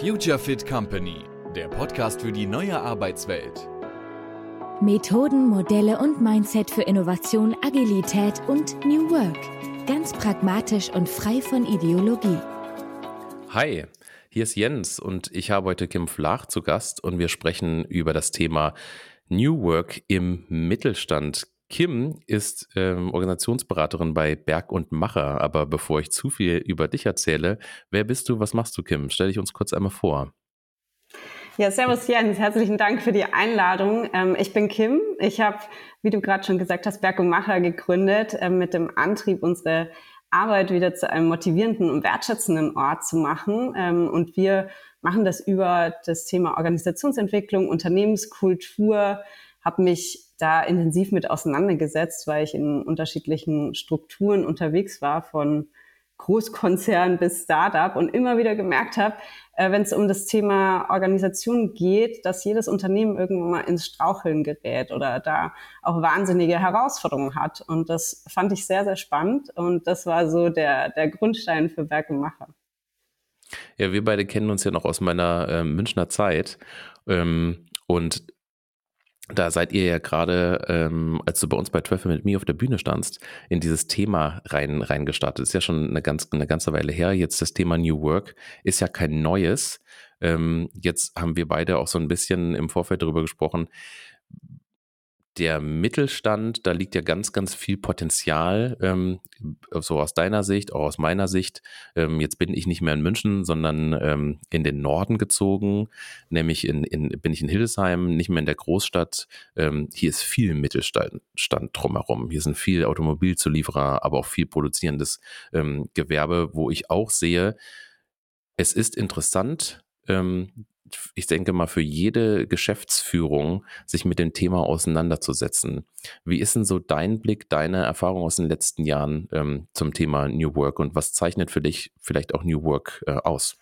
Future Fit Company, der Podcast für die neue Arbeitswelt. Methoden, Modelle und Mindset für Innovation, Agilität und New Work. Ganz pragmatisch und frei von Ideologie. Hi, hier ist Jens und ich habe heute Kim Flach zu Gast und wir sprechen über das Thema New Work im Mittelstand. Kim ist ähm, Organisationsberaterin bei Berg und Macher. Aber bevor ich zu viel über dich erzähle, wer bist du, was machst du, Kim? Stell dich uns kurz einmal vor. Ja, servus Jens, herzlichen Dank für die Einladung. Ähm, ich bin Kim. Ich habe, wie du gerade schon gesagt hast, Berg und Macher gegründet äh, mit dem Antrieb, unsere Arbeit wieder zu einem motivierenden und wertschätzenden Ort zu machen. Ähm, und wir machen das über das Thema Organisationsentwicklung, Unternehmenskultur, habe mich da intensiv mit auseinandergesetzt, weil ich in unterschiedlichen Strukturen unterwegs war, von Großkonzern bis Startup und immer wieder gemerkt habe, äh, wenn es um das Thema Organisation geht, dass jedes Unternehmen irgendwann mal ins Straucheln gerät oder da auch wahnsinnige Herausforderungen hat. Und das fand ich sehr, sehr spannend. Und das war so der, der Grundstein für Werk und Macher. Ja, wir beide kennen uns ja noch aus meiner äh, Münchner Zeit. Ähm, und da seid ihr ja gerade, ähm, als du bei uns bei Traffic mit mir auf der Bühne standst, in dieses Thema rein reingestartet. Ist ja schon eine, ganz, eine ganze Weile her. Jetzt das Thema New Work ist ja kein neues. Ähm, jetzt haben wir beide auch so ein bisschen im Vorfeld darüber gesprochen der Mittelstand, da liegt ja ganz, ganz viel Potenzial, ähm, so aus deiner Sicht, auch aus meiner Sicht. Ähm, jetzt bin ich nicht mehr in München, sondern ähm, in den Norden gezogen, nämlich in, in, bin ich in Hildesheim, nicht mehr in der Großstadt. Ähm, hier ist viel Mittelstand drumherum. Hier sind viel Automobilzulieferer, aber auch viel produzierendes ähm, Gewerbe, wo ich auch sehe, es ist interessant, ähm, ich denke mal, für jede Geschäftsführung sich mit dem Thema auseinanderzusetzen. Wie ist denn so dein Blick, deine Erfahrung aus den letzten Jahren ähm, zum Thema New Work und was zeichnet für dich vielleicht auch New Work äh, aus?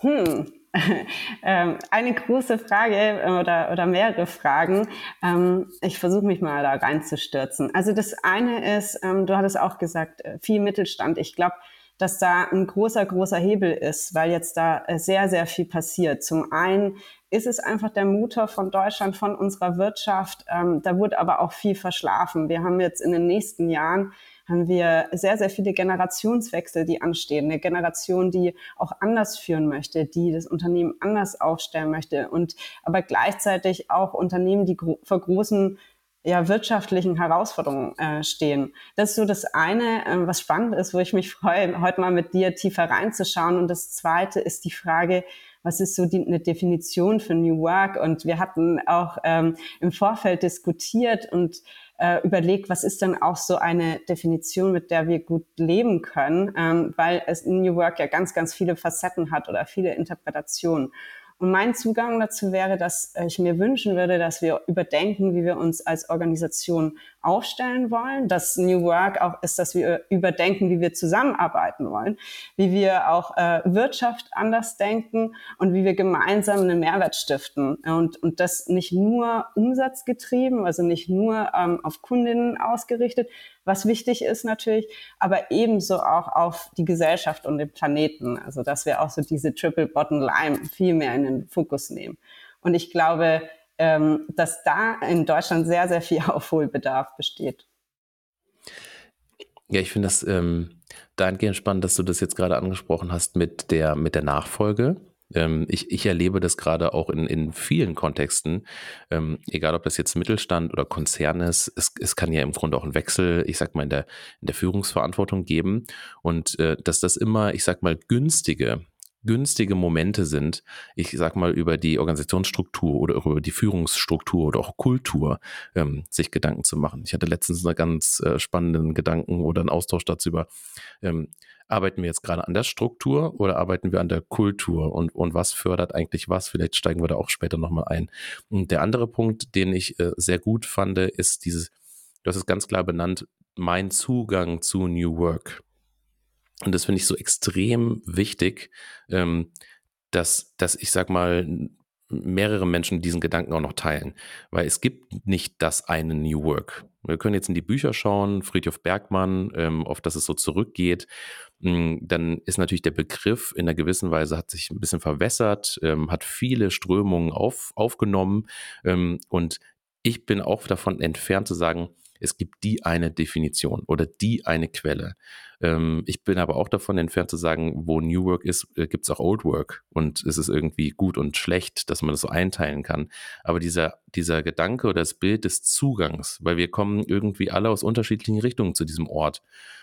Hm. ähm, eine große Frage äh, oder, oder mehrere Fragen. Ähm, ich versuche mich mal da reinzustürzen. Also das eine ist, ähm, du hattest auch gesagt, äh, viel Mittelstand. Ich glaube, dass da ein großer, großer Hebel ist, weil jetzt da äh, sehr, sehr viel passiert. Zum einen ist es einfach der Motor von Deutschland, von unserer Wirtschaft. Ähm, da wurde aber auch viel verschlafen. Wir haben jetzt in den nächsten Jahren haben wir sehr, sehr viele Generationswechsel, die anstehen. Eine Generation, die auch anders führen möchte, die das Unternehmen anders aufstellen möchte und aber gleichzeitig auch Unternehmen, die vor großen ja, wirtschaftlichen Herausforderungen äh, stehen. Das ist so das eine, äh, was spannend ist, wo ich mich freue, heute mal mit dir tiefer reinzuschauen. Und das zweite ist die Frage, was ist so die, eine Definition für New Work? Und wir hatten auch ähm, im Vorfeld diskutiert und äh, überlegt, was ist denn auch so eine Definition, mit der wir gut leben können, ähm, weil es New Work ja ganz, ganz viele Facetten hat oder viele Interpretationen. Und mein Zugang dazu wäre, dass ich mir wünschen würde, dass wir überdenken, wie wir uns als Organisation aufstellen wollen. Das New Work auch ist, dass wir überdenken, wie wir zusammenarbeiten wollen, wie wir auch äh, Wirtschaft anders denken und wie wir gemeinsam einen Mehrwert stiften. Und, und das nicht nur umsatzgetrieben, also nicht nur ähm, auf Kundinnen ausgerichtet, was wichtig ist natürlich, aber ebenso auch auf die Gesellschaft und den Planeten. Also dass wir auch so diese Triple Bottom Line viel mehr in den Fokus nehmen. Und ich glaube, ähm, dass da in Deutschland sehr, sehr viel Aufholbedarf besteht. Ja, ich finde das ähm, dahingehend spannend, dass du das jetzt gerade angesprochen hast mit der, mit der Nachfolge. Ähm, ich, ich erlebe das gerade auch in, in vielen Kontexten, ähm, egal ob das jetzt Mittelstand oder Konzern ist, es, es kann ja im Grunde auch einen Wechsel, ich sag mal, in der, in der Führungsverantwortung geben und äh, dass das immer, ich sag mal, günstige günstige Momente sind, ich sag mal, über die Organisationsstruktur oder über die Führungsstruktur oder auch Kultur ähm, sich Gedanken zu machen. Ich hatte letztens einen ganz äh, spannenden Gedanken oder einen Austausch dazu über, ähm, arbeiten wir jetzt gerade an der Struktur oder arbeiten wir an der Kultur und, und was fördert eigentlich was? Vielleicht steigen wir da auch später nochmal ein. Und der andere Punkt, den ich äh, sehr gut fand, ist dieses, du hast es ganz klar benannt, mein Zugang zu New Work. Und das finde ich so extrem wichtig, ähm, dass, dass ich sag mal, mehrere Menschen diesen Gedanken auch noch teilen. Weil es gibt nicht das eine New Work. Wir können jetzt in die Bücher schauen, Friedhof Bergmann, ähm, auf das es so zurückgeht. Mm, dann ist natürlich der Begriff in einer gewissen Weise hat sich ein bisschen verwässert, ähm, hat viele Strömungen auf, aufgenommen. Ähm, und ich bin auch davon entfernt zu sagen, es gibt die eine Definition oder die eine Quelle. Ähm, ich bin aber auch davon entfernt zu sagen, wo New Work ist, äh, gibt es auch Old Work und es ist irgendwie gut und schlecht, dass man das so einteilen kann. Aber dieser, dieser Gedanke oder das Bild des Zugangs, weil wir kommen irgendwie alle aus unterschiedlichen Richtungen zu diesem Ort.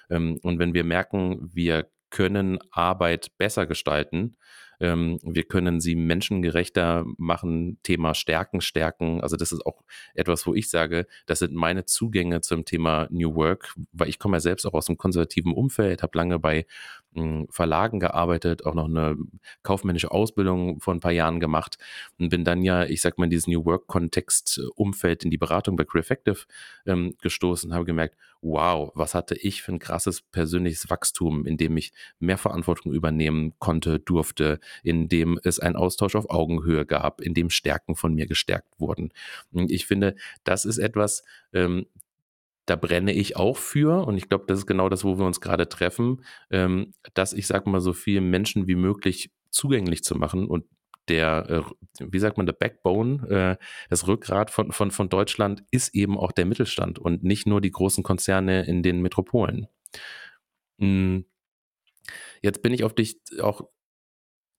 Ähm, und wenn wir merken, wir können Arbeit besser gestalten, ähm, wir können sie menschengerechter machen, Thema Stärken stärken. Also das ist auch etwas, wo ich sage, das sind meine Zugänge zum Thema New Work, weil ich komme ja selbst auch aus einem konservativen Umfeld, habe lange bei hm, Verlagen gearbeitet, auch noch eine kaufmännische Ausbildung vor ein paar Jahren gemacht und bin dann ja, ich sag mal, in diesen New Work-Kontext-Umfeld in die Beratung bei Creative ähm, gestoßen und habe gemerkt, wow, was hatte ich für ein krasses persönliches Wachstum, in dem ich mehr Verantwortung übernehmen konnte, durfte, in dem es einen Austausch auf Augenhöhe gab, in dem Stärken von mir gestärkt wurden. Und ich finde, das ist etwas, ähm, da brenne ich auch für und ich glaube, das ist genau das, wo wir uns gerade treffen, ähm, dass ich sage mal so viel Menschen wie möglich zugänglich zu machen und der, äh, wie sagt man, der Backbone, äh, das Rückgrat von, von, von Deutschland ist eben auch der Mittelstand und nicht nur die großen Konzerne in den Metropolen. Hm. Jetzt bin ich auf dich auch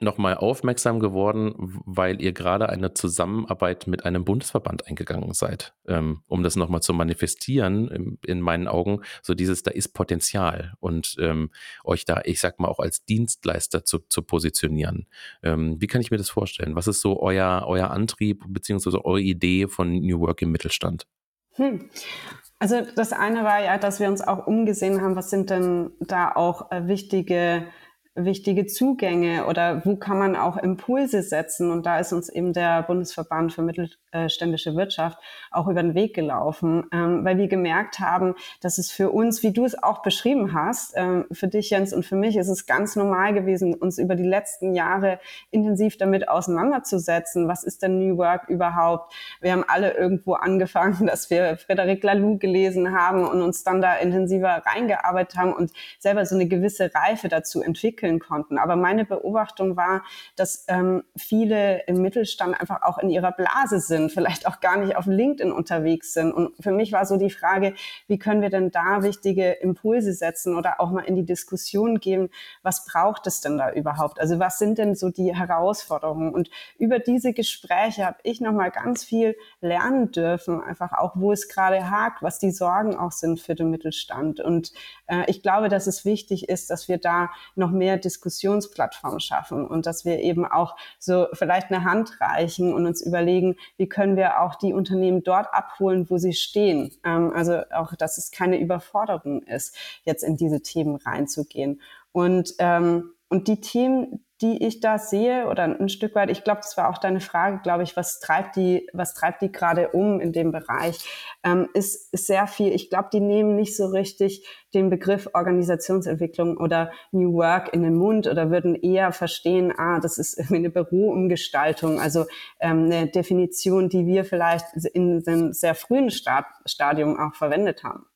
nochmal aufmerksam geworden, weil ihr gerade eine Zusammenarbeit mit einem Bundesverband eingegangen seid, ähm, um das nochmal zu manifestieren, in, in, meinen Augen, so dieses, da ist Potenzial und ähm, euch da, ich sag mal, auch als Dienstleister zu, zu positionieren. Ähm, wie kann ich mir das vorstellen? Was ist so euer, euer Antrieb beziehungsweise eure Idee von New Work im Mittelstand? Hm. Also das eine war ja, dass wir uns auch umgesehen haben, was sind denn da auch äh, wichtige wichtige Zugänge oder wo kann man auch Impulse setzen? Und da ist uns eben der Bundesverband für mittelständische Wirtschaft auch über den Weg gelaufen, ähm, weil wir gemerkt haben, dass es für uns, wie du es auch beschrieben hast, ähm, für dich Jens und für mich ist es ganz normal gewesen, uns über die letzten Jahre intensiv damit auseinanderzusetzen. Was ist denn New Work überhaupt? Wir haben alle irgendwo angefangen, dass wir Frederic Laloux gelesen haben und uns dann da intensiver reingearbeitet haben und selber so eine gewisse Reife dazu entwickelt entwickeln konnten. Aber meine Beobachtung war, dass ähm, viele im Mittelstand einfach auch in ihrer Blase sind, vielleicht auch gar nicht auf LinkedIn unterwegs sind. Und für mich war so die Frage, wie können wir denn da wichtige Impulse setzen oder auch mal in die Diskussion gehen, was braucht es denn da überhaupt? Also was sind denn so die Herausforderungen? Und über diese Gespräche habe ich nochmal ganz viel lernen dürfen, einfach auch, wo es gerade hakt, was die Sorgen auch sind für den Mittelstand. Und äh, ich glaube, dass es wichtig ist, dass wir da noch mehr mehr Diskussionsplattformen schaffen und dass wir eben auch so vielleicht eine Hand reichen und uns überlegen, wie können wir auch die Unternehmen dort abholen, wo sie stehen. Ähm, also auch, dass es keine Überforderung ist, jetzt in diese Themen reinzugehen. Und, ähm, und die Themen, die ich da sehe oder ein Stück weit, ich glaube, das war auch deine Frage, glaube ich, was treibt die, was treibt die gerade um in dem Bereich, ähm, ist, ist sehr viel. Ich glaube, die nehmen nicht so richtig den Begriff Organisationsentwicklung oder New Work in den Mund oder würden eher verstehen, ah, das ist irgendwie eine Büroumgestaltung, also ähm, eine Definition, die wir vielleicht in einem sehr frühen Stadium auch verwendet haben.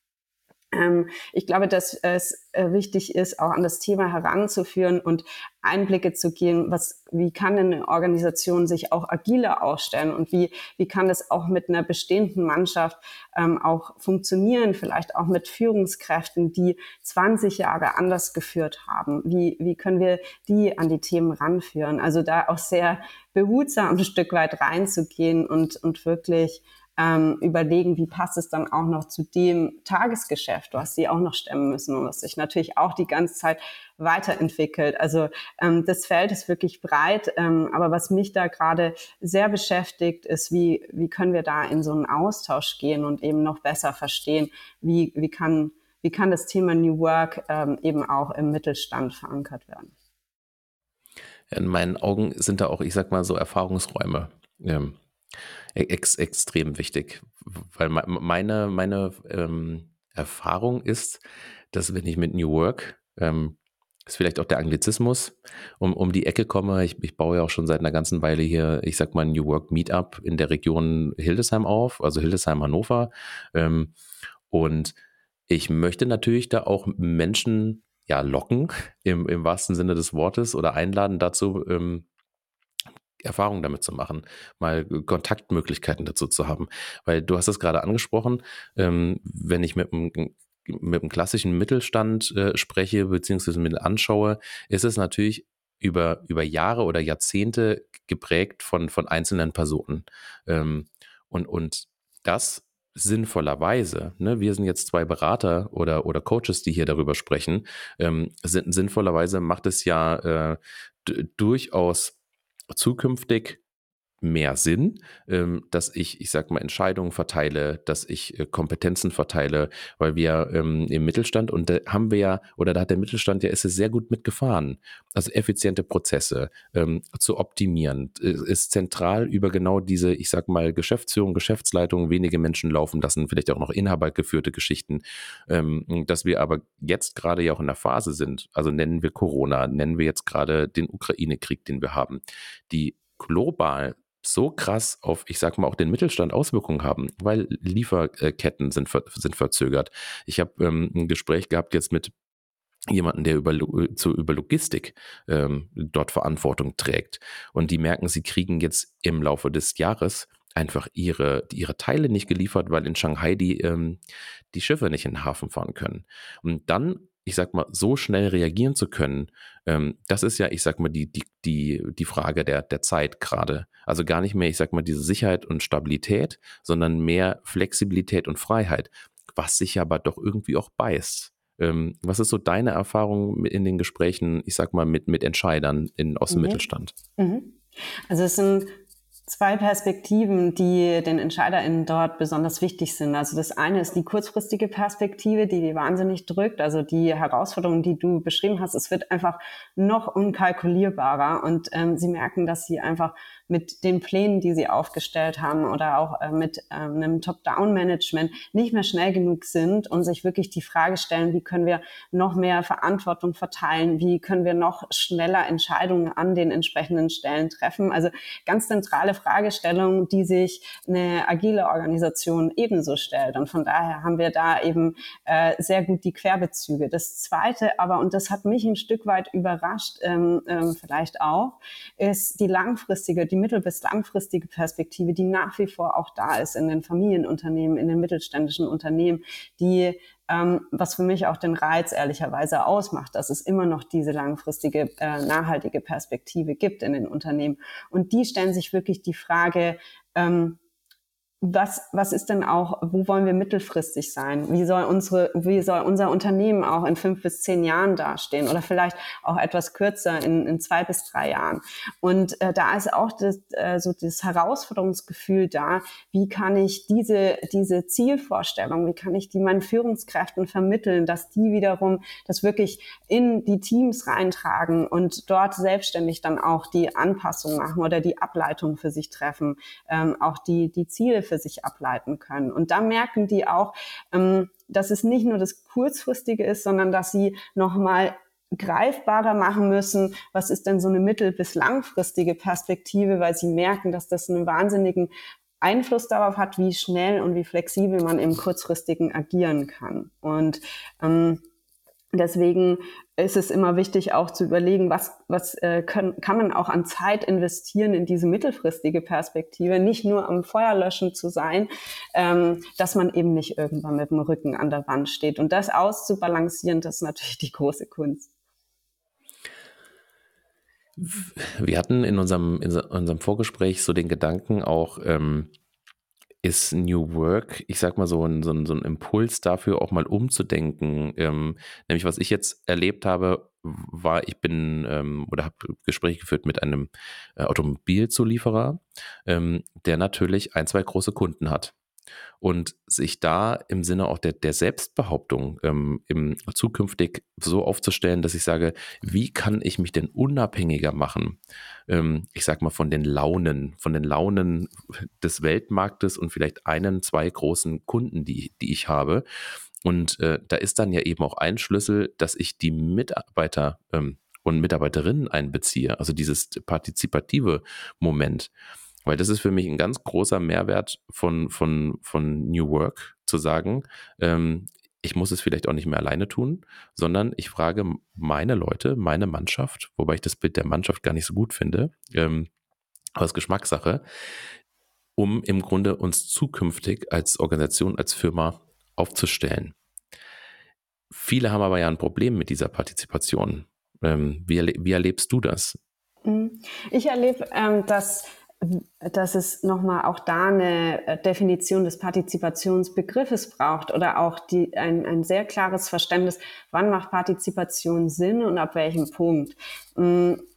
Ähm, ich glaube, dass es äh, wichtig ist, auch an das Thema heranzuführen und Einblicke zu geben, was, wie kann eine Organisation sich auch agiler ausstellen und wie, wie kann das auch mit einer bestehenden Mannschaft ähm, auch funktionieren, vielleicht auch mit Führungskräften, die 20 Jahre anders geführt haben. Wie, wie können wir die an die Themen ranführen? Also da auch sehr behutsam ein Stück weit reinzugehen und, und wirklich ähm, überlegen, wie passt es dann auch noch zu dem Tagesgeschäft, was sie auch noch stemmen müssen und was sich natürlich auch die ganze Zeit weiterentwickelt. Also ähm, das Feld ist wirklich breit, ähm, aber was mich da gerade sehr beschäftigt, ist, wie, wie können wir da in so einen Austausch gehen und eben noch besser verstehen, wie, wie, kann, wie kann das Thema New Work ähm, eben auch im Mittelstand verankert werden. In meinen Augen sind da auch, ich sag mal, so Erfahrungsräume. Ähm, ex extrem wichtig, weil meine, meine ähm, Erfahrung ist, dass wenn ich mit New Work, ähm, ist vielleicht auch der Anglizismus, um, um die Ecke komme, ich, ich baue ja auch schon seit einer ganzen Weile hier, ich sag mal, New Work Meetup in der Region Hildesheim auf, also Hildesheim, Hannover. Ähm, und ich möchte natürlich da auch Menschen ja, locken im, im wahrsten Sinne des Wortes oder einladen dazu, ähm, Erfahrungen damit zu machen, mal Kontaktmöglichkeiten dazu zu haben. Weil du hast es gerade angesprochen, ähm, wenn ich mit einem mit dem klassischen Mittelstand äh, spreche, beziehungsweise mir anschaue, ist es natürlich über, über Jahre oder Jahrzehnte geprägt von, von einzelnen Personen. Ähm, und, und das sinnvollerweise, ne, wir sind jetzt zwei Berater oder, oder Coaches, die hier darüber sprechen, ähm, sinnvollerweise macht es ja äh, durchaus zukünftig mehr Sinn, ähm, dass ich, ich sag mal, Entscheidungen verteile, dass ich äh, Kompetenzen verteile, weil wir ähm, im Mittelstand und da haben wir ja, oder da hat der Mittelstand ja, ist es sehr gut mitgefahren. Also effiziente Prozesse ähm, zu optimieren, ist zentral über genau diese, ich sag mal, Geschäftsführung, Geschäftsleitung, wenige Menschen laufen lassen, vielleicht auch noch inhabergeführte Geschichten, dass wir aber jetzt gerade ja auch in der Phase sind, also nennen wir Corona, nennen wir jetzt gerade den Ukraine-Krieg, den wir haben, die global so krass auf, ich sag mal, auch den Mittelstand Auswirkungen haben, weil Lieferketten sind, ver sind verzögert. Ich habe ähm, ein Gespräch gehabt jetzt mit jemanden, der über, zu, über Logistik ähm, dort Verantwortung trägt. Und die merken, sie kriegen jetzt im Laufe des Jahres einfach ihre, ihre Teile nicht geliefert, weil in Shanghai die, ähm, die Schiffe nicht in den Hafen fahren können. Und dann ich sag mal, so schnell reagieren zu können, ähm, das ist ja, ich sag mal, die, die, die, die Frage der, der Zeit gerade. Also gar nicht mehr, ich sag mal, diese Sicherheit und Stabilität, sondern mehr Flexibilität und Freiheit, was sich aber doch irgendwie auch beißt. Ähm, was ist so deine Erfahrung in den Gesprächen, ich sag mal, mit, mit Entscheidern in, aus dem mhm. Mittelstand? Mhm. Also es sind zwei Perspektiven, die den EntscheiderInnen dort besonders wichtig sind. Also das eine ist die kurzfristige Perspektive, die die wahnsinnig drückt. Also die Herausforderungen, die du beschrieben hast, es wird einfach noch unkalkulierbarer und ähm, sie merken, dass sie einfach mit den Plänen, die sie aufgestellt haben oder auch äh, mit ähm, einem Top-Down-Management nicht mehr schnell genug sind und sich wirklich die Frage stellen, wie können wir noch mehr Verantwortung verteilen, wie können wir noch schneller Entscheidungen an den entsprechenden Stellen treffen. Also ganz zentrale Fragestellungen, die sich eine agile Organisation ebenso stellt. Und von daher haben wir da eben äh, sehr gut die Querbezüge. Das Zweite aber, und das hat mich ein Stück weit überrascht, ähm, ähm, vielleicht auch, ist die langfristige, die mittel- bis langfristige Perspektive, die nach wie vor auch da ist in den Familienunternehmen, in den mittelständischen Unternehmen, die ähm, was für mich auch den Reiz ehrlicherweise ausmacht, dass es immer noch diese langfristige, äh, nachhaltige Perspektive gibt in den Unternehmen. Und die stellen sich wirklich die Frage, ähm, was, was ist denn auch, wo wollen wir mittelfristig sein? Wie soll unsere, wie soll unser Unternehmen auch in fünf bis zehn Jahren dastehen oder vielleicht auch etwas kürzer in, in zwei bis drei Jahren? Und äh, da ist auch das, äh, so das Herausforderungsgefühl da. Wie kann ich diese, diese Zielvorstellung, wie kann ich die meinen Führungskräften vermitteln, dass die wiederum das wirklich in die Teams reintragen und dort selbstständig dann auch die Anpassung machen oder die Ableitung für sich treffen, ähm, auch die, die Ziele für sich ableiten können. Und da merken die auch, ähm, dass es nicht nur das Kurzfristige ist, sondern dass sie nochmal greifbarer machen müssen, was ist denn so eine mittel- bis langfristige Perspektive, weil sie merken, dass das einen wahnsinnigen Einfluss darauf hat, wie schnell und wie flexibel man im kurzfristigen agieren kann. Und ähm, Deswegen ist es immer wichtig, auch zu überlegen, was, was äh, können, kann man auch an Zeit investieren in diese mittelfristige Perspektive, nicht nur am Feuerlöschen zu sein, ähm, dass man eben nicht irgendwann mit dem Rücken an der Wand steht. Und das auszubalancieren, das ist natürlich die große Kunst. Wir hatten in unserem, in unserem Vorgespräch so den Gedanken auch, ähm, ist New Work, ich sag mal, so ein, so ein, so ein Impuls dafür, auch mal umzudenken. Ähm, nämlich, was ich jetzt erlebt habe, war, ich bin ähm, oder habe Gespräche geführt mit einem äh, Automobilzulieferer, ähm, der natürlich ein, zwei große Kunden hat und sich da im Sinne auch der, der Selbstbehauptung ähm, im, zukünftig so aufzustellen, dass ich sage, wie kann ich mich denn unabhängiger machen? Ähm, ich sag mal von den Launen, von den Launen des Weltmarktes und vielleicht einen, zwei großen Kunden, die, die ich habe. Und äh, da ist dann ja eben auch ein Schlüssel, dass ich die Mitarbeiter ähm, und Mitarbeiterinnen einbeziehe, also dieses partizipative Moment. Weil das ist für mich ein ganz großer Mehrwert von, von, von New Work, zu sagen, ähm, ich muss es vielleicht auch nicht mehr alleine tun, sondern ich frage meine Leute, meine Mannschaft, wobei ich das Bild der Mannschaft gar nicht so gut finde, ähm, aus Geschmackssache, um im Grunde uns zukünftig als Organisation, als Firma aufzustellen. Viele haben aber ja ein Problem mit dieser Partizipation. Ähm, wie, wie, erlebst du das? Mhm. Ich erlebe, ähm, dass dass es nochmal auch da eine äh, Definition des Partizipationsbegriffes braucht oder auch die, ein, ein sehr klares Verständnis, wann macht Partizipation Sinn und ab welchem Punkt.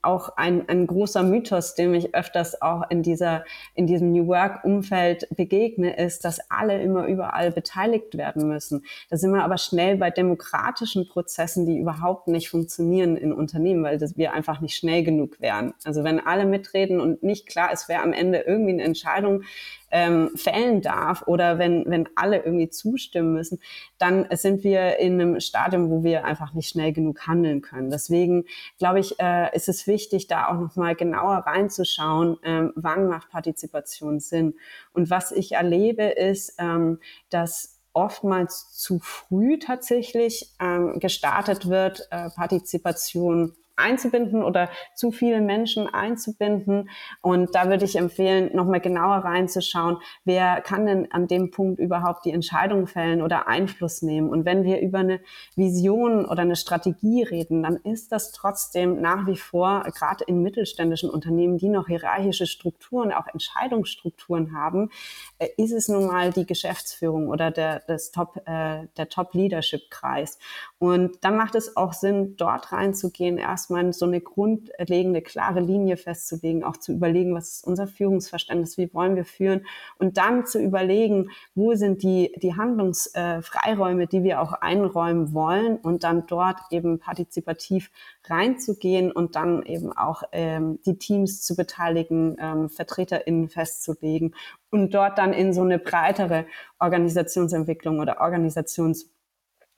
Auch ein, ein großer Mythos, dem ich öfters auch in dieser, in diesem New Work Umfeld begegne, ist, dass alle immer überall beteiligt werden müssen. Da sind wir aber schnell bei demokratischen Prozessen, die überhaupt nicht funktionieren in Unternehmen, weil das wir einfach nicht schnell genug wären. Also wenn alle mitreden und nicht klar ist, wer am Ende irgendwie eine Entscheidung ähm, fällen darf oder wenn, wenn alle irgendwie zustimmen müssen, dann sind wir in einem Stadium, wo wir einfach nicht schnell genug handeln können. Deswegen glaube ich, äh, ist es wichtig, da auch nochmal genauer reinzuschauen, ähm, wann macht Partizipation Sinn. Und was ich erlebe, ist, ähm, dass oftmals zu früh tatsächlich ähm, gestartet wird, äh, Partizipation einzubinden oder zu viele Menschen einzubinden. Und da würde ich empfehlen, nochmal genauer reinzuschauen, wer kann denn an dem Punkt überhaupt die Entscheidung fällen oder Einfluss nehmen. Und wenn wir über eine Vision oder eine Strategie reden, dann ist das trotzdem nach wie vor, gerade in mittelständischen Unternehmen, die noch hierarchische Strukturen, auch Entscheidungsstrukturen haben, äh, ist es nun mal die Geschäftsführung oder der, das Top, äh, der Top-Leadership-Kreis. Und dann macht es auch Sinn, dort reinzugehen, erstmal so eine grundlegende, klare Linie festzulegen, auch zu überlegen, was ist unser Führungsverständnis, wie wollen wir führen und dann zu überlegen, wo sind die, die Handlungsfreiräume, die wir auch einräumen wollen und dann dort eben partizipativ reinzugehen und dann eben auch ähm, die Teams zu beteiligen, ähm, VertreterInnen festzulegen und dort dann in so eine breitere Organisationsentwicklung oder Organisations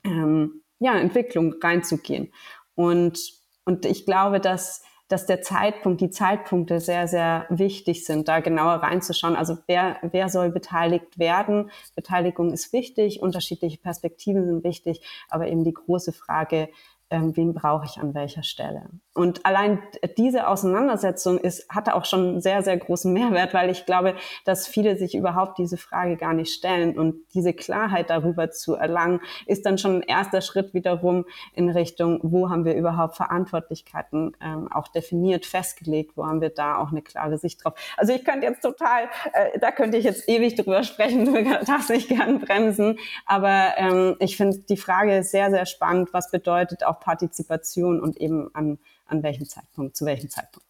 ähm, ja, Entwicklung reinzugehen. Und, und ich glaube, dass, dass der Zeitpunkt, die Zeitpunkte sehr, sehr wichtig sind, da genauer reinzuschauen. Also wer, wer soll beteiligt werden? Beteiligung ist wichtig, unterschiedliche Perspektiven sind wichtig, aber eben die große Frage, ähm, wen brauche ich an welcher Stelle. Und allein diese Auseinandersetzung ist, hatte auch schon sehr, sehr großen Mehrwert, weil ich glaube, dass viele sich überhaupt diese Frage gar nicht stellen. Und diese Klarheit darüber zu erlangen, ist dann schon ein erster Schritt wiederum in Richtung, wo haben wir überhaupt Verantwortlichkeiten ähm, auch definiert, festgelegt, wo haben wir da auch eine klare Sicht drauf. Also ich könnte jetzt total, äh, da könnte ich jetzt ewig drüber sprechen, du darfst nicht gern bremsen. Aber ähm, ich finde die Frage sehr, sehr spannend, was bedeutet auch Partizipation und eben an, an welchem Zeitpunkt, zu welchem Zeitpunkt.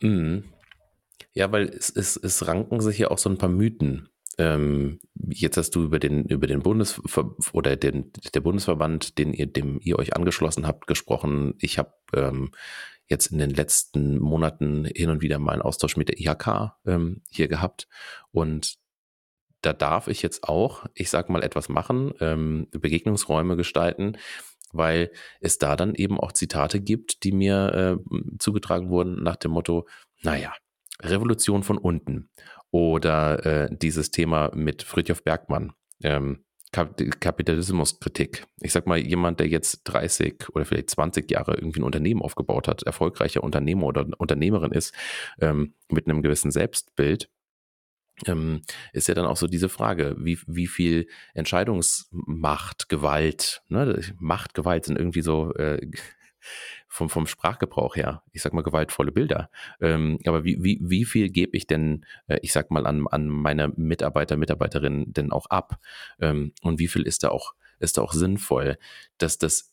Mhm. Ja, weil es, es, es ranken sich ja auch so ein paar Mythen. Ähm, jetzt hast du über den, über den Bundes oder den, der Bundesverband, den ihr, dem ihr euch angeschlossen habt, gesprochen. Ich habe ähm, jetzt in den letzten Monaten hin und wieder mal einen Austausch mit der IHK ähm, hier gehabt. Und da darf ich jetzt auch, ich sag mal, etwas machen, ähm, Begegnungsräume gestalten, weil es da dann eben auch Zitate gibt, die mir äh, zugetragen wurden nach dem Motto, naja, Revolution von unten oder äh, dieses Thema mit Friedhof Bergmann, ähm, Kap Kapitalismuskritik. Ich sag mal, jemand, der jetzt 30 oder vielleicht 20 Jahre irgendwie ein Unternehmen aufgebaut hat, erfolgreicher Unternehmer oder Unternehmerin ist, ähm, mit einem gewissen Selbstbild, ähm, ist ja dann auch so diese Frage, wie, wie viel Entscheidungsmacht, Gewalt, ne? Macht, Gewalt sind irgendwie so äh, vom, vom Sprachgebrauch her, ich sag mal, gewaltvolle Bilder. Ähm, aber wie, wie, wie viel gebe ich denn, äh, ich sag mal, an, an meine Mitarbeiter, Mitarbeiterinnen denn auch ab? Ähm, und wie viel ist da auch, ist da auch sinnvoll, dass das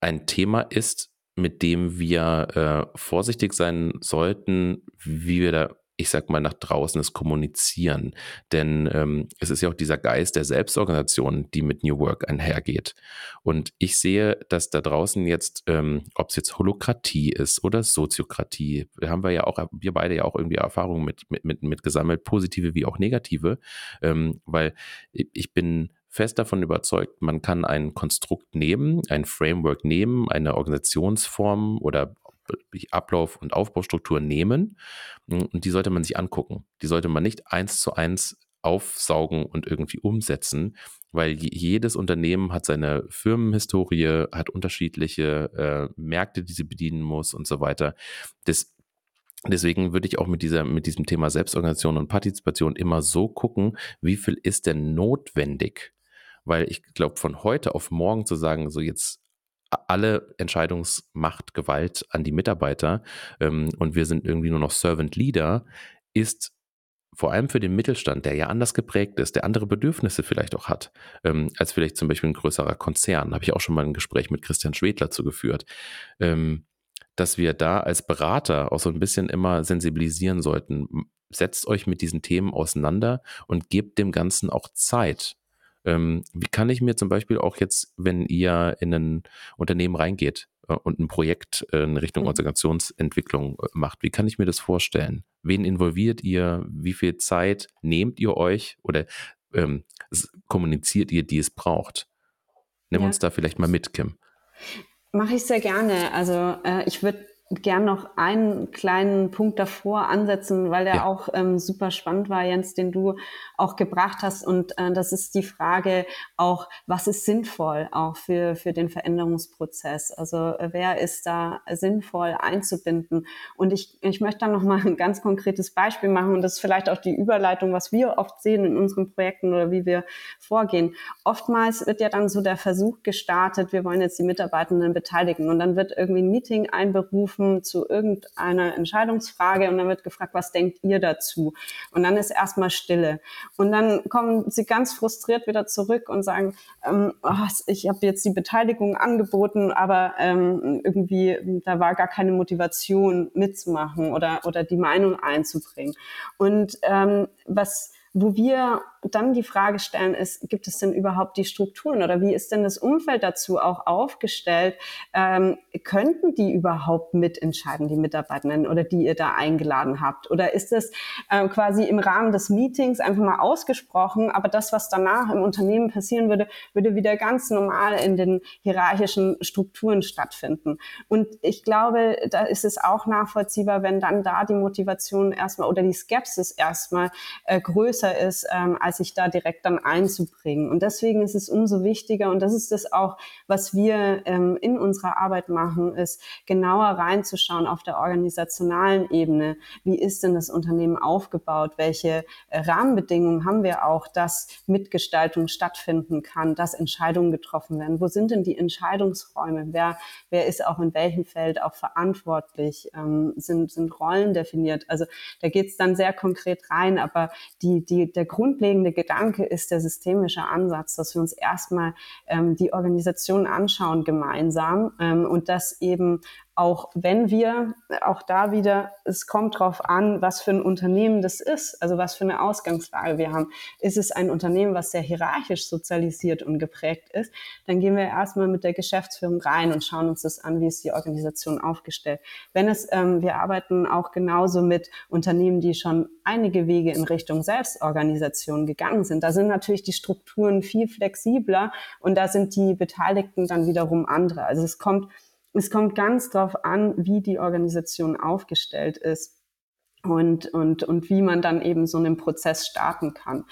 ein Thema ist, mit dem wir äh, vorsichtig sein sollten, wie wir da ich sag mal, nach draußen das Kommunizieren. Denn ähm, es ist ja auch dieser Geist der Selbstorganisation, die mit New Work einhergeht. Und ich sehe, dass da draußen jetzt, ähm, ob es jetzt Holokratie ist oder Soziokratie, haben wir ja auch, wir beide ja auch irgendwie Erfahrungen mit, mit, mit, mit gesammelt, positive wie auch negative, ähm, weil ich bin fest davon überzeugt, man kann ein Konstrukt nehmen, ein Framework nehmen, eine Organisationsform oder Ablauf- und Aufbaustruktur nehmen hm, und die sollte man sich angucken. Die sollte man nicht eins zu eins aufsaugen und irgendwie umsetzen, weil jedes Unternehmen hat seine Firmenhistorie, hat unterschiedliche äh, Märkte, die sie bedienen muss und so weiter. Das, deswegen würde ich auch mit dieser, mit diesem Thema Selbstorganisation und Partizipation immer so gucken, wie viel ist denn notwendig? Weil ich glaube, von heute auf morgen zu sagen, so jetzt alle Entscheidungsmacht, Gewalt an die Mitarbeiter ähm, und wir sind irgendwie nur noch Servant Leader, ist vor allem für den Mittelstand, der ja anders geprägt ist, der andere Bedürfnisse vielleicht auch hat, ähm, als vielleicht zum Beispiel ein größerer Konzern. Habe ich auch schon mal ein Gespräch mit Christian Schwedler zugeführt, ähm, dass wir da als Berater auch so ein bisschen immer sensibilisieren sollten. Setzt euch mit diesen Themen auseinander und gebt dem Ganzen auch Zeit. Ähm, wie kann ich mir zum Beispiel auch jetzt, wenn ihr in ein Unternehmen reingeht äh, und ein Projekt äh, in Richtung mhm. Organisationsentwicklung äh, macht, wie kann ich mir das vorstellen? Wen involviert ihr? Wie viel Zeit nehmt ihr euch oder ähm, kommuniziert ihr, die es braucht? Nimm ja. uns da vielleicht mal mit, Kim. Mache ich sehr gerne. Also äh, ich würde gern noch einen kleinen Punkt davor ansetzen, weil der ja. auch ähm, super spannend war, Jens, den du auch gebracht hast. Und äh, das ist die Frage auch, was ist sinnvoll auch für, für den Veränderungsprozess? Also äh, wer ist da sinnvoll einzubinden? Und ich, ich möchte da noch mal ein ganz konkretes Beispiel machen und das ist vielleicht auch die Überleitung, was wir oft sehen in unseren Projekten oder wie wir vorgehen. Oftmals wird ja dann so der Versuch gestartet, wir wollen jetzt die Mitarbeitenden beteiligen und dann wird irgendwie ein Meeting einberufen treffen zu irgendeiner Entscheidungsfrage und dann wird gefragt, was denkt ihr dazu? Und dann ist erstmal Stille. Und dann kommen sie ganz frustriert wieder zurück und sagen, ähm, oh, ich habe jetzt die Beteiligung angeboten, aber ähm, irgendwie, da war gar keine Motivation mitzumachen oder, oder die Meinung einzubringen. Und ähm, was wo wir dann die Frage stellen ist, gibt es denn überhaupt die Strukturen oder wie ist denn das Umfeld dazu auch aufgestellt? Ähm, könnten die überhaupt mitentscheiden, die Mitarbeitenden oder die ihr da eingeladen habt? Oder ist es ähm, quasi im Rahmen des Meetings einfach mal ausgesprochen, aber das, was danach im Unternehmen passieren würde, würde wieder ganz normal in den hierarchischen Strukturen stattfinden? Und ich glaube, da ist es auch nachvollziehbar, wenn dann da die Motivation erstmal oder die Skepsis erstmal äh, größer ist, ähm, als sich da direkt dann einzubringen. Und deswegen ist es umso wichtiger, und das ist das auch, was wir ähm, in unserer Arbeit machen, ist genauer reinzuschauen auf der organisationalen Ebene. Wie ist denn das Unternehmen aufgebaut? Welche äh, Rahmenbedingungen haben wir auch, dass Mitgestaltung stattfinden kann, dass Entscheidungen getroffen werden? Wo sind denn die Entscheidungsräume? Wer, wer ist auch in welchem Feld auch verantwortlich? Ähm, sind, sind Rollen definiert? Also da geht es dann sehr konkret rein, aber die, die, der grundlegende grundlegende Gedanke ist der systemische Ansatz, dass wir uns erstmal ähm, die Organisation anschauen gemeinsam ähm, und das eben auch wenn wir, auch da wieder, es kommt drauf an, was für ein Unternehmen das ist, also was für eine Ausgangslage wir haben. Ist es ein Unternehmen, was sehr hierarchisch sozialisiert und geprägt ist, dann gehen wir erstmal mit der Geschäftsführung rein und schauen uns das an, wie ist die Organisation aufgestellt. Wenn es, ähm, wir arbeiten auch genauso mit Unternehmen, die schon einige Wege in Richtung Selbstorganisation gegangen sind. Da sind natürlich die Strukturen viel flexibler und da sind die Beteiligten dann wiederum andere. Also es kommt es kommt ganz drauf an, wie die Organisation aufgestellt ist und, und, und wie man dann eben so einen Prozess starten kann.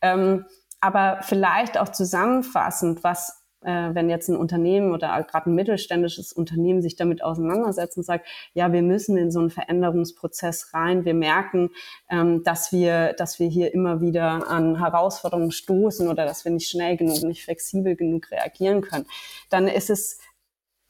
Ähm, aber vielleicht auch zusammenfassend, was äh, wenn jetzt ein Unternehmen oder gerade ein mittelständisches Unternehmen sich damit auseinandersetzt und sagt, ja, wir müssen in so einen Veränderungsprozess rein. Wir merken, ähm, dass wir, dass wir hier immer wieder an Herausforderungen stoßen oder dass wir nicht schnell genug, nicht flexibel genug reagieren können. Dann ist es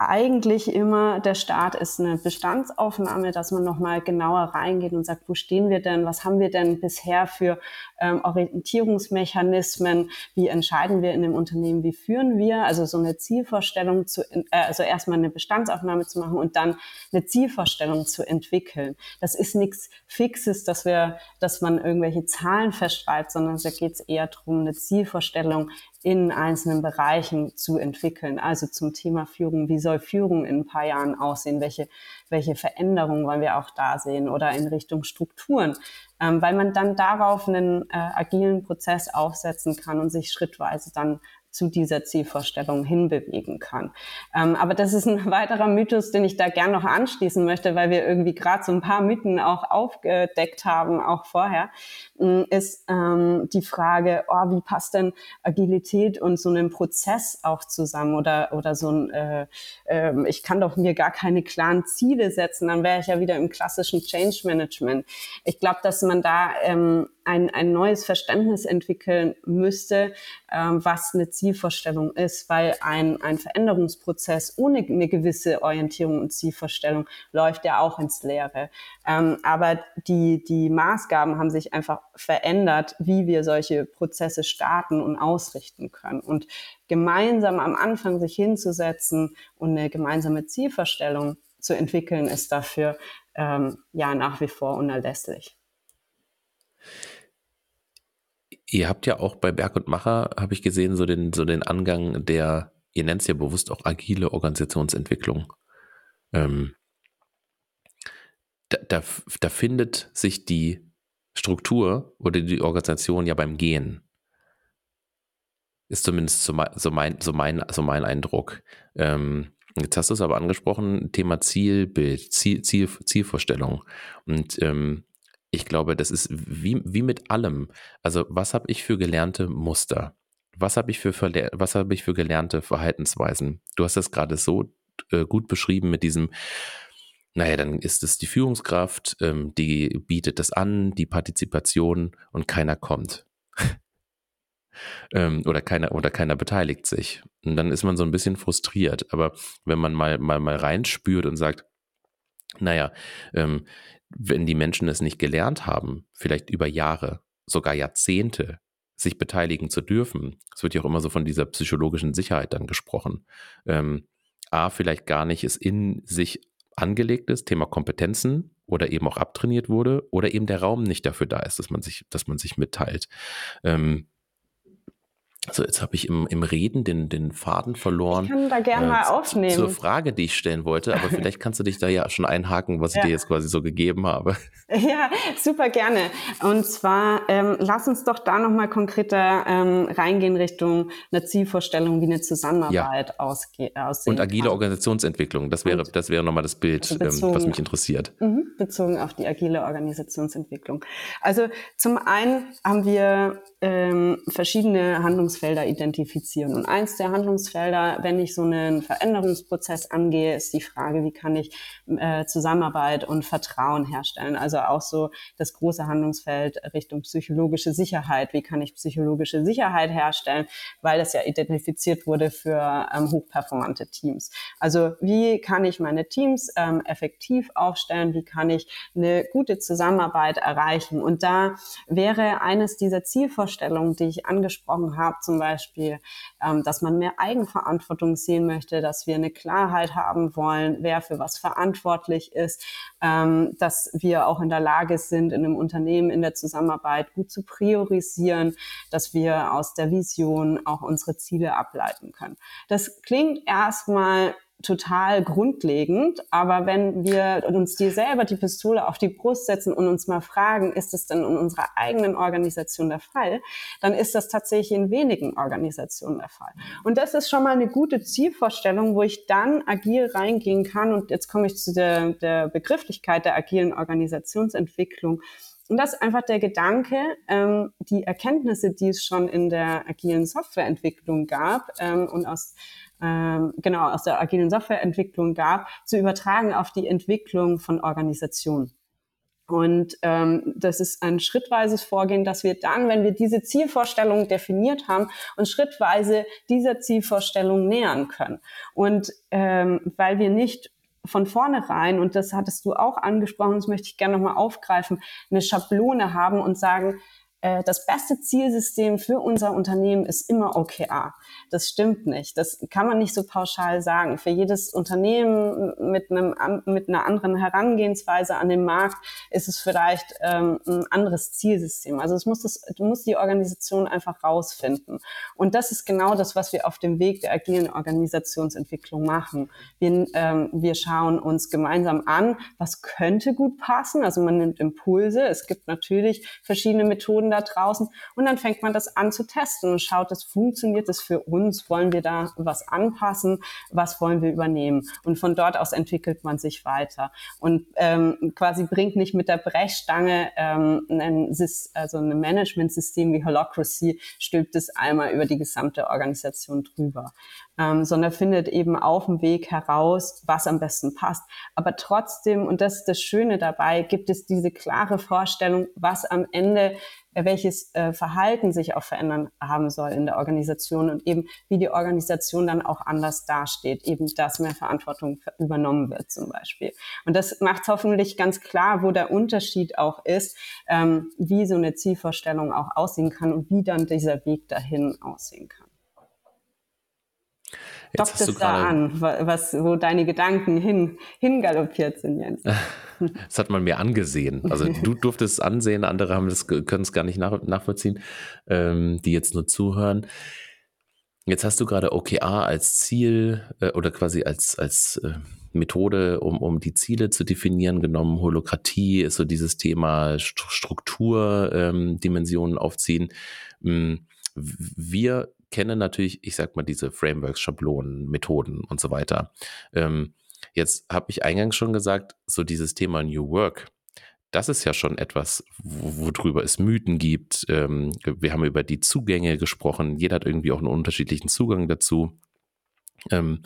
eigentlich immer der Start ist eine Bestandsaufnahme, dass man nochmal genauer reingeht und sagt, wo stehen wir denn, was haben wir denn bisher für ähm, Orientierungsmechanismen, wie entscheiden wir in dem Unternehmen, wie führen wir, also so eine Zielvorstellung zu, äh, also erstmal eine Bestandsaufnahme zu machen und dann eine Zielvorstellung zu entwickeln. Das ist nichts Fixes, dass wir, dass man irgendwelche Zahlen festschreibt, sondern da geht es eher darum, eine Zielvorstellung in einzelnen Bereichen zu entwickeln. Also zum Thema Führung, wie soll Führung in ein paar Jahren aussehen? Welche, welche Veränderungen wollen wir auch da sehen? Oder in Richtung Strukturen, ähm, weil man dann darauf einen äh, agilen Prozess aufsetzen kann und sich schrittweise dann zu dieser Zielvorstellung hinbewegen kann. Ähm, aber das ist ein weiterer Mythos, den ich da gern noch anschließen möchte, weil wir irgendwie gerade so ein paar Mythen auch aufgedeckt haben, auch vorher, mm, ist ähm, die Frage, oh, wie passt denn Agilität und so einen Prozess auch zusammen oder, oder so ein, äh, äh, ich kann doch mir gar keine klaren Ziele setzen, dann wäre ich ja wieder im klassischen Change Management. Ich glaube, dass man da ähm, ein, ein neues Verständnis entwickeln müsste, ähm, was eine Zielvorstellung ist, weil ein, ein Veränderungsprozess ohne eine gewisse Orientierung und Zielvorstellung läuft ja auch ins Leere. Ähm, aber die, die Maßgaben haben sich einfach verändert, wie wir solche Prozesse starten und ausrichten können. Und gemeinsam am Anfang sich hinzusetzen und eine gemeinsame Zielvorstellung zu entwickeln, ist dafür ähm, ja nach wie vor unerlässlich. Ihr habt ja auch bei Berg und Macher, habe ich gesehen, so den, so den Angang der, ihr nennt es ja bewusst auch agile Organisationsentwicklung. Ähm, da, da, da findet sich die Struktur oder die Organisation ja beim Gehen. Ist zumindest so mein, so mein, so mein, so mein Eindruck. Ähm, jetzt hast du es aber angesprochen, Thema Zielbild, Ziel, Ziel, Zielvorstellung. Und ähm, ich glaube, das ist wie, wie mit allem. Also, was habe ich für gelernte Muster? Was habe ich für, habe ich für gelernte Verhaltensweisen? Du hast das gerade so äh, gut beschrieben mit diesem, naja, dann ist es die Führungskraft, ähm, die bietet das an, die Partizipation und keiner kommt. ähm, oder keiner, oder keiner beteiligt sich. Und dann ist man so ein bisschen frustriert. Aber wenn man mal, mal, mal reinspürt und sagt, naja, ähm, wenn die Menschen es nicht gelernt haben, vielleicht über Jahre, sogar Jahrzehnte, sich beteiligen zu dürfen, es wird ja auch immer so von dieser psychologischen Sicherheit dann gesprochen, ähm, A, vielleicht gar nicht es in sich angelegt ist, Thema Kompetenzen oder eben auch abtrainiert wurde oder eben der Raum nicht dafür da ist, dass man sich, dass man sich mitteilt. Ähm, also jetzt habe ich im, im Reden den, den Faden verloren. Ich kann da gerne äh, mal aufnehmen. Zur Frage, die ich stellen wollte, aber vielleicht kannst du dich da ja schon einhaken, was ich dir jetzt quasi so gegeben habe. Ja, super gerne. Und zwar ähm, lass uns doch da nochmal konkreter ähm, reingehen Richtung einer Zielvorstellung, wie eine Zusammenarbeit ja. ausge aussehen Und agile kann. Organisationsentwicklung, das wäre, das wäre nochmal das Bild, bezogen, ähm, was mich interessiert. Mhm, bezogen auf die agile Organisationsentwicklung. Also zum einen haben wir ähm, verschiedene Handlungsfelder identifizieren. Und eins der Handlungsfelder, wenn ich so einen Veränderungsprozess angehe, ist die Frage, wie kann ich äh, Zusammenarbeit und Vertrauen herstellen? Also auch so das große Handlungsfeld Richtung psychologische Sicherheit. Wie kann ich psychologische Sicherheit herstellen? Weil das ja identifiziert wurde für ähm, hochperformante Teams. Also wie kann ich meine Teams ähm, effektiv aufstellen? Wie kann ich eine gute Zusammenarbeit erreichen? Und da wäre eines dieser Zielvorstellungen, Vorstellungen, die ich angesprochen habe, zum Beispiel, ähm, dass man mehr Eigenverantwortung sehen möchte, dass wir eine Klarheit haben wollen, wer für was verantwortlich ist, ähm, dass wir auch in der Lage sind, in einem Unternehmen in der Zusammenarbeit gut zu priorisieren, dass wir aus der Vision auch unsere Ziele ableiten können. Das klingt erstmal total grundlegend. Aber wenn wir uns die selber die Pistole auf die Brust setzen und uns mal fragen, ist es denn in unserer eigenen Organisation der Fall, dann ist das tatsächlich in wenigen Organisationen der Fall. Und das ist schon mal eine gute Zielvorstellung, wo ich dann agil reingehen kann. Und jetzt komme ich zu der, der Begrifflichkeit der agilen Organisationsentwicklung. Und das ist einfach der Gedanke, ähm, die Erkenntnisse, die es schon in der agilen Softwareentwicklung gab ähm, und aus ähm, genau aus der agilen Softwareentwicklung gab, zu übertragen auf die Entwicklung von Organisationen. Und ähm, das ist ein schrittweises Vorgehen, dass wir dann, wenn wir diese Zielvorstellung definiert haben, uns schrittweise dieser Zielvorstellung nähern können. Und ähm, weil wir nicht von vornherein, und das hattest du auch angesprochen, das möchte ich gerne nochmal aufgreifen, eine Schablone haben und sagen, das beste Zielsystem für unser Unternehmen ist immer OKR. Das stimmt nicht. Das kann man nicht so pauschal sagen. Für jedes Unternehmen mit, einem, mit einer anderen Herangehensweise an den Markt ist es vielleicht ähm, ein anderes Zielsystem. Also es muss das, du musst die Organisation einfach rausfinden. Und das ist genau das, was wir auf dem Weg der agilen Organisationsentwicklung machen. Wir, ähm, wir schauen uns gemeinsam an, was könnte gut passen. Also man nimmt Impulse. Es gibt natürlich verschiedene Methoden, Methoden da draußen. Und dann fängt man das an zu testen und schaut, das funktioniert das für uns, wollen wir da was anpassen, was wollen wir übernehmen? Und von dort aus entwickelt man sich weiter. Und ähm, quasi bringt nicht mit der Brechstange ähm, ein, also ein Management-System wie Holocracy, stülpt es einmal über die gesamte Organisation drüber. Ähm, sondern findet eben auf dem Weg heraus, was am besten passt. Aber trotzdem, und das ist das Schöne dabei, gibt es diese klare Vorstellung, was am Ende welches äh, Verhalten sich auch verändern haben soll in der Organisation und eben wie die Organisation dann auch anders dasteht, eben dass mehr Verantwortung übernommen wird zum Beispiel. Und das macht hoffentlich ganz klar, wo der Unterschied auch ist, ähm, wie so eine Zielvorstellung auch aussehen kann und wie dann dieser Weg dahin aussehen kann. Jetzt es da an, was, wo deine Gedanken hin, hingaloppiert sind, Jens. Das hat man mir angesehen. Also du durftest es ansehen, andere haben das, können es gar nicht nach, nachvollziehen, ähm, die jetzt nur zuhören. Jetzt hast du gerade OKR als Ziel äh, oder quasi als, als äh, Methode, um, um die Ziele zu definieren, genommen. Holokratie ist so dieses Thema Strukturdimensionen ähm, aufziehen. Hm, wir kennen natürlich, ich sag mal, diese Frameworks, Schablonen, Methoden und so weiter. Ähm, jetzt habe ich eingangs schon gesagt, so dieses Thema New Work, das ist ja schon etwas, worüber es Mythen gibt. Ähm, wir haben über die Zugänge gesprochen. Jeder hat irgendwie auch einen unterschiedlichen Zugang dazu. Ähm,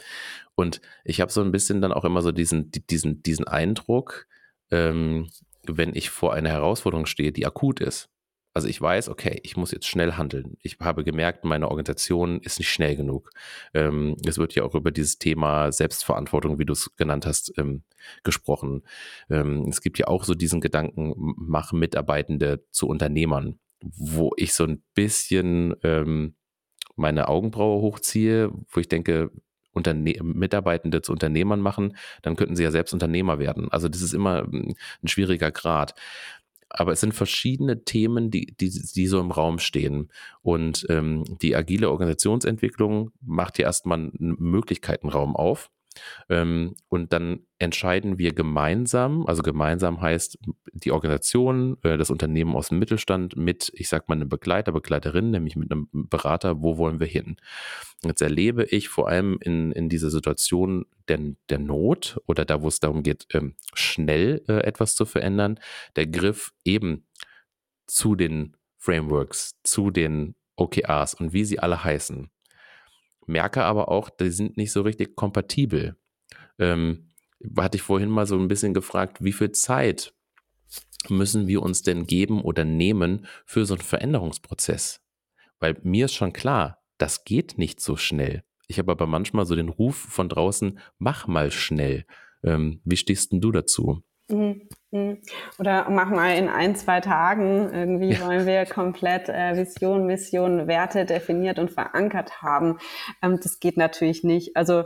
und ich habe so ein bisschen dann auch immer so diesen, diesen, diesen Eindruck, ähm, wenn ich vor einer Herausforderung stehe, die akut ist, also ich weiß, okay, ich muss jetzt schnell handeln. Ich habe gemerkt, meine Organisation ist nicht schnell genug. Ähm, es wird ja auch über dieses Thema Selbstverantwortung, wie du es genannt hast, ähm, gesprochen. Ähm, es gibt ja auch so diesen Gedanken, mach Mitarbeitende zu Unternehmern, wo ich so ein bisschen ähm, meine Augenbraue hochziehe, wo ich denke, Unterne Mitarbeitende zu Unternehmern machen, dann könnten sie ja selbst Unternehmer werden. Also das ist immer ein schwieriger Grad aber es sind verschiedene Themen, die, die, die so im Raum stehen. Und ähm, die agile Organisationsentwicklung macht hier erstmal einen Möglichkeitenraum auf. Ähm, und dann entscheiden wir gemeinsam, also gemeinsam heißt die Organisation, äh, das Unternehmen aus dem Mittelstand mit, ich sag mal, einem Begleiter, Begleiterin, nämlich mit einem Berater, wo wollen wir hin? Jetzt erlebe ich vor allem in, in dieser Situation der, der Not oder da, wo es darum geht, ähm, schnell äh, etwas zu verändern, der Griff eben zu den Frameworks, zu den OKRs und wie sie alle heißen merke aber auch, die sind nicht so richtig kompatibel. Ähm, hatte ich vorhin mal so ein bisschen gefragt, wie viel Zeit müssen wir uns denn geben oder nehmen für so einen Veränderungsprozess? Weil mir ist schon klar, das geht nicht so schnell. Ich habe aber manchmal so den Ruf von draußen, mach mal schnell. Ähm, wie stehst denn du dazu? Mhm. Oder mach mal in ein, zwei Tagen. Irgendwie ja. wollen wir komplett äh, Vision, Mission, Werte definiert und verankert haben. Ähm, das geht natürlich nicht. Also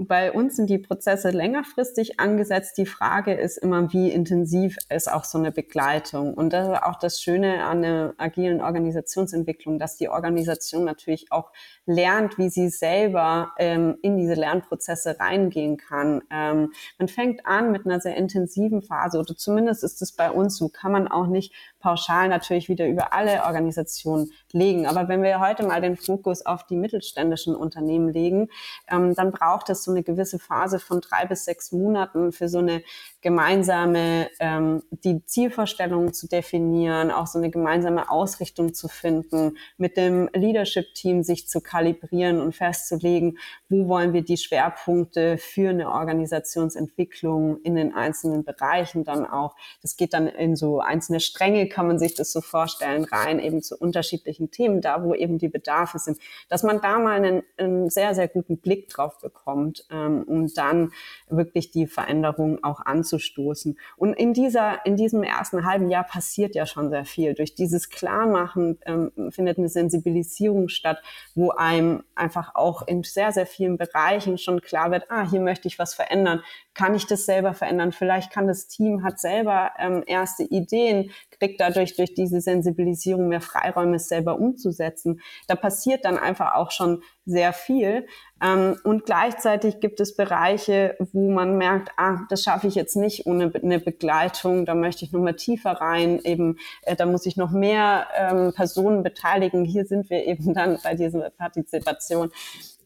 bei uns sind die Prozesse längerfristig angesetzt. Die Frage ist immer, wie intensiv ist auch so eine Begleitung. Und das ist auch das Schöne an der agilen Organisationsentwicklung, dass die Organisation natürlich auch lernt, wie sie selber ähm, in diese Lernprozesse reingehen kann. Ähm, man fängt an mit einer sehr intensiven Phase oder zumindest ist es bei uns so, kann man auch nicht pauschal natürlich wieder über alle Organisationen legen. Aber wenn wir heute mal den Fokus auf die mittelständischen Unternehmen legen, ähm, dann braucht es so eine gewisse Phase von drei bis sechs Monaten für so eine gemeinsame, ähm, die Zielvorstellungen zu definieren, auch so eine gemeinsame Ausrichtung zu finden, mit dem Leadership-Team sich zu kalibrieren und festzulegen, wo wollen wir die Schwerpunkte für eine Organisationsentwicklung in den einzelnen Bereichen dann auch. Das geht dann in so einzelne Stränge, kann man sich das so vorstellen, rein eben zu unterschiedlichen Themen, da wo eben die Bedarfe sind, dass man da mal einen, einen sehr, sehr guten Blick drauf bekommt, ähm, um dann wirklich die Veränderung auch anzustoßen. Und in dieser, in diesem ersten halben Jahr passiert ja schon sehr viel. Durch dieses Klarmachen ähm, findet eine Sensibilisierung statt, wo einem einfach auch in sehr, sehr vielen Bereichen schon klar wird, ah, hier möchte ich was verändern. Kann ich das selber verändern? Vielleicht kann das Team, hat selber ähm, erste Ideen, kriegt dadurch durch diese Sensibilisierung mehr Freiräume, selber umzusetzen. Da passiert dann einfach auch schon sehr viel. Ähm, und gleichzeitig gibt es Bereiche, wo man merkt, ah, das schaffe ich jetzt nicht ohne eine Begleitung, da möchte ich noch mal tiefer rein, eben, äh, da muss ich noch mehr ähm, Personen beteiligen. Hier sind wir eben dann bei dieser Partizipation.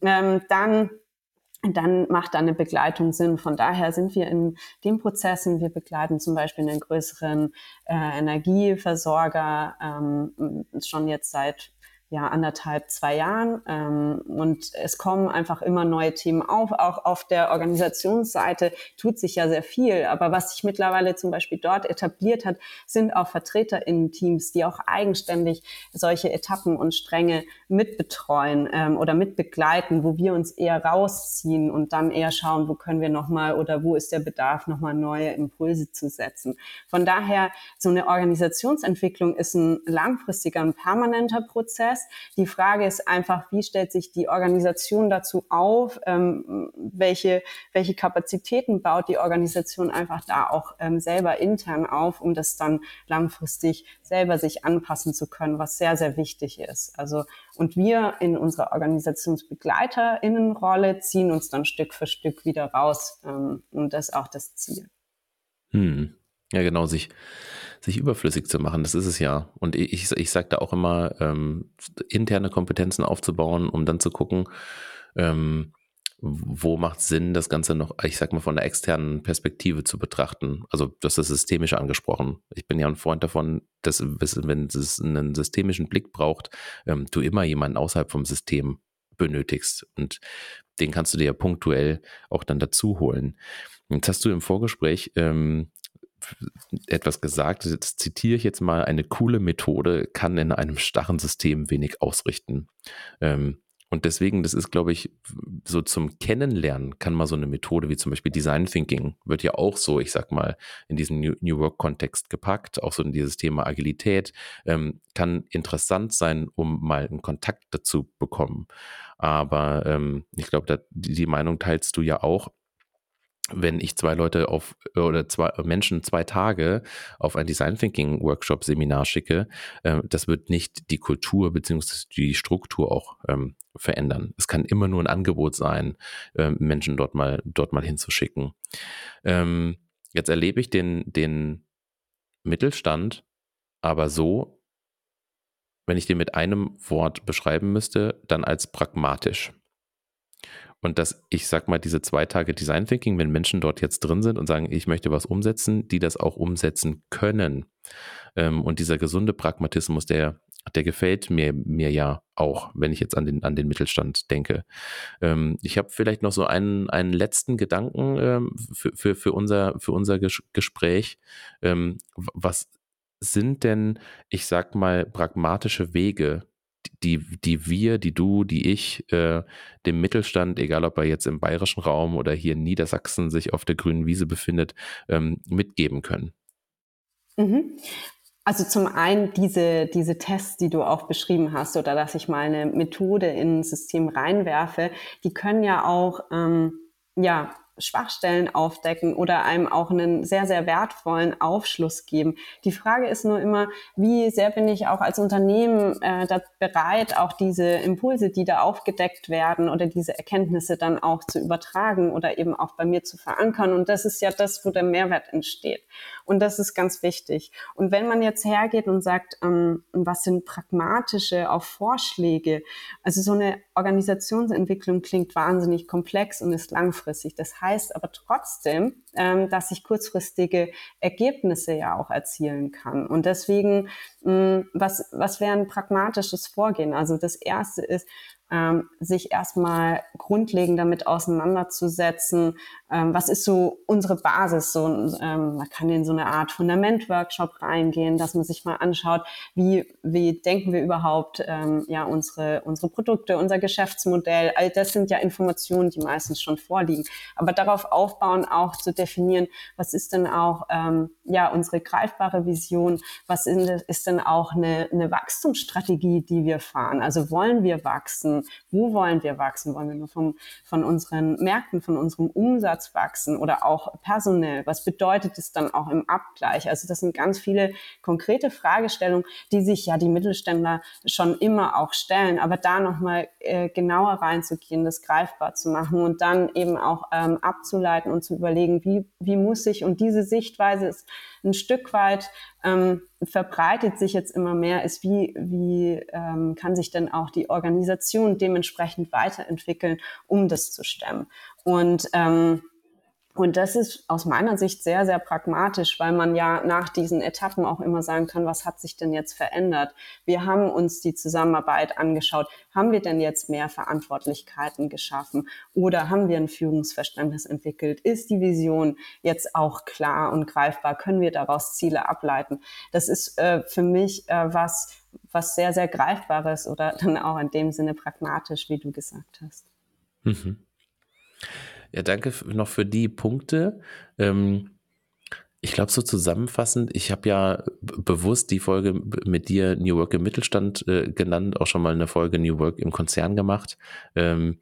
Ähm, dann dann macht da eine Begleitung Sinn. Von daher sind wir in den Prozessen, wir begleiten zum Beispiel einen größeren äh, Energieversorger ähm, schon jetzt seit ja, anderthalb, zwei Jahren. Ähm, und es kommen einfach immer neue Themen auf. Auch auf der Organisationsseite tut sich ja sehr viel. Aber was sich mittlerweile zum Beispiel dort etabliert hat, sind auch VertreterInnen-Teams, die auch eigenständig solche Etappen und Stränge mitbetreuen ähm, oder mitbegleiten, wo wir uns eher rausziehen und dann eher schauen, wo können wir nochmal oder wo ist der Bedarf, nochmal neue Impulse zu setzen. Von daher, so eine Organisationsentwicklung ist ein langfristiger, ein permanenter Prozess. Die Frage ist einfach, wie stellt sich die Organisation dazu auf? Ähm, welche, welche Kapazitäten baut die Organisation einfach da auch ähm, selber intern auf, um das dann langfristig selber sich anpassen zu können, was sehr, sehr wichtig ist. Also, und wir in unserer Organisationsbegleiterinnenrolle ziehen uns dann Stück für Stück wieder raus. Ähm, und das ist auch das Ziel. Hm. Ja, genau, sich, sich überflüssig zu machen, das ist es ja. Und ich, ich sage da auch immer, ähm, interne Kompetenzen aufzubauen, um dann zu gucken, ähm, wo macht Sinn, das Ganze noch, ich sag mal, von der externen Perspektive zu betrachten. Also, das ist systemisch angesprochen. Ich bin ja ein Freund davon, dass, wenn es einen systemischen Blick braucht, ähm, du immer jemanden außerhalb vom System benötigst. Und den kannst du dir ja punktuell auch dann dazu holen. Jetzt hast du im Vorgespräch ähm, etwas gesagt, das zitiere ich jetzt mal, eine coole Methode kann in einem starren System wenig ausrichten. Ähm, und deswegen, das ist, glaube ich, so zum Kennenlernen kann man so eine Methode wie zum Beispiel Design Thinking wird ja auch so, ich sag mal, in diesen New, New Work-Kontext gepackt, auch so in dieses Thema Agilität, ähm, kann interessant sein, um mal einen Kontakt dazu bekommen. Aber ähm, ich glaube, die Meinung teilst du ja auch wenn ich zwei Leute auf oder zwei Menschen zwei Tage auf ein Design Thinking Workshop Seminar schicke, äh, das wird nicht die Kultur beziehungsweise die Struktur auch ähm, verändern. Es kann immer nur ein Angebot sein, äh, Menschen dort mal dort mal hinzuschicken. Ähm, jetzt erlebe ich den den Mittelstand aber so, wenn ich den mit einem Wort beschreiben müsste, dann als pragmatisch. Und dass ich sag mal, diese zwei Tage Design Thinking, wenn Menschen dort jetzt drin sind und sagen, ich möchte was umsetzen, die das auch umsetzen können. Ähm, und dieser gesunde Pragmatismus, der, der gefällt mir, mir ja auch, wenn ich jetzt an den, an den Mittelstand denke. Ähm, ich habe vielleicht noch so einen, einen letzten Gedanken ähm, für, für, für, unser, für unser Gespräch. was sind denn, ich sag mal, pragmatische Wege, die, die wir, die du, die ich, äh, dem Mittelstand, egal ob er jetzt im bayerischen Raum oder hier in Niedersachsen sich auf der grünen Wiese befindet, ähm, mitgeben können? Mhm. Also zum einen diese, diese Tests, die du auch beschrieben hast, oder dass ich mal eine Methode in ein System reinwerfe, die können ja auch ähm, ja, Schwachstellen aufdecken oder einem auch einen sehr, sehr wertvollen Aufschluss geben. Die Frage ist nur immer, wie sehr bin ich auch als Unternehmen äh, bereit, auch diese Impulse, die da aufgedeckt werden oder diese Erkenntnisse dann auch zu übertragen oder eben auch bei mir zu verankern. Und das ist ja das, wo der Mehrwert entsteht. Und das ist ganz wichtig. Und wenn man jetzt hergeht und sagt, ähm, was sind pragmatische auch Vorschläge, also so eine Organisationsentwicklung klingt wahnsinnig komplex und ist langfristig. Das heißt aber trotzdem, ähm, dass ich kurzfristige Ergebnisse ja auch erzielen kann. Und deswegen, mh, mm, was, was wäre ein pragmatisches Vorgehen? Also das erste ist, ähm, sich erstmal grundlegend damit auseinanderzusetzen, ähm, was ist so unsere Basis. So, ähm, man kann in so eine Art Fundament-Workshop reingehen, dass man sich mal anschaut, wie, wie denken wir überhaupt ähm, ja unsere, unsere Produkte, unser Geschäftsmodell. All das sind ja Informationen, die meistens schon vorliegen. Aber darauf aufbauen, auch zu definieren, was ist denn auch ähm, ja unsere greifbare Vision, was ist denn auch eine, eine Wachstumsstrategie, die wir fahren. Also wollen wir wachsen? Wo wollen wir wachsen? Wollen wir nur vom, von unseren Märkten, von unserem Umsatz Umsatz wachsen oder auch personell? Was bedeutet es dann auch im Abgleich? Also das sind ganz viele konkrete Fragestellungen, die sich ja die Mittelständler schon immer auch stellen. Aber da nochmal äh, genauer reinzugehen, das greifbar zu machen und dann eben auch ähm, abzuleiten und zu überlegen, wie, wie muss ich, und diese Sichtweise ist ein Stück weit ähm, verbreitet sich jetzt immer mehr, ist wie, wie ähm, kann sich denn auch die Organisation dementsprechend weiterentwickeln, um das zu stemmen. Und ähm, und das ist aus meiner Sicht sehr, sehr pragmatisch, weil man ja nach diesen Etappen auch immer sagen kann, was hat sich denn jetzt verändert? Wir haben uns die Zusammenarbeit angeschaut. Haben wir denn jetzt mehr Verantwortlichkeiten geschaffen? Oder haben wir ein Führungsverständnis entwickelt? Ist die Vision jetzt auch klar und greifbar? Können wir daraus Ziele ableiten? Das ist äh, für mich äh, was, was sehr, sehr greifbares oder dann auch in dem Sinne pragmatisch, wie du gesagt hast. Mhm. Ja, danke noch für die Punkte. Ähm, ich glaube, so zusammenfassend, ich habe ja bewusst die Folge mit dir New Work im Mittelstand äh, genannt, auch schon mal eine Folge New Work im Konzern gemacht. Ähm,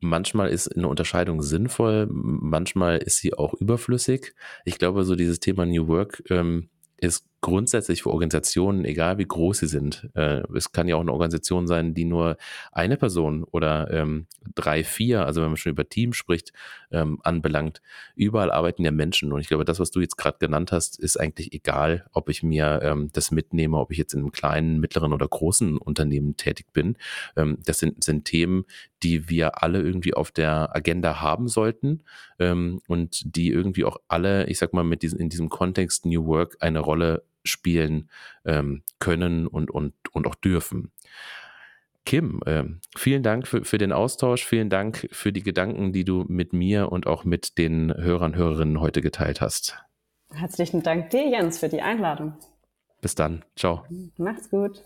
manchmal ist eine Unterscheidung sinnvoll, manchmal ist sie auch überflüssig. Ich glaube, so dieses Thema New Work ähm, ist grundsätzlich für Organisationen, egal wie groß sie sind, äh, es kann ja auch eine Organisation sein, die nur eine Person oder ähm, drei, vier, also wenn man schon über Team spricht, ähm, anbelangt. Überall arbeiten ja Menschen und ich glaube, das, was du jetzt gerade genannt hast, ist eigentlich egal, ob ich mir ähm, das mitnehme, ob ich jetzt in einem kleinen, mittleren oder großen Unternehmen tätig bin. Ähm, das sind, sind Themen, die wir alle irgendwie auf der Agenda haben sollten ähm, und die irgendwie auch alle, ich sag mal, mit diesem, in diesem Kontext New Work eine Rolle spielen ähm, können und, und, und auch dürfen. Kim, äh, vielen Dank für, für den Austausch, vielen Dank für die Gedanken, die du mit mir und auch mit den Hörern, Hörerinnen heute geteilt hast. Herzlichen Dank dir, Jens, für die Einladung. Bis dann. Ciao. Macht's gut.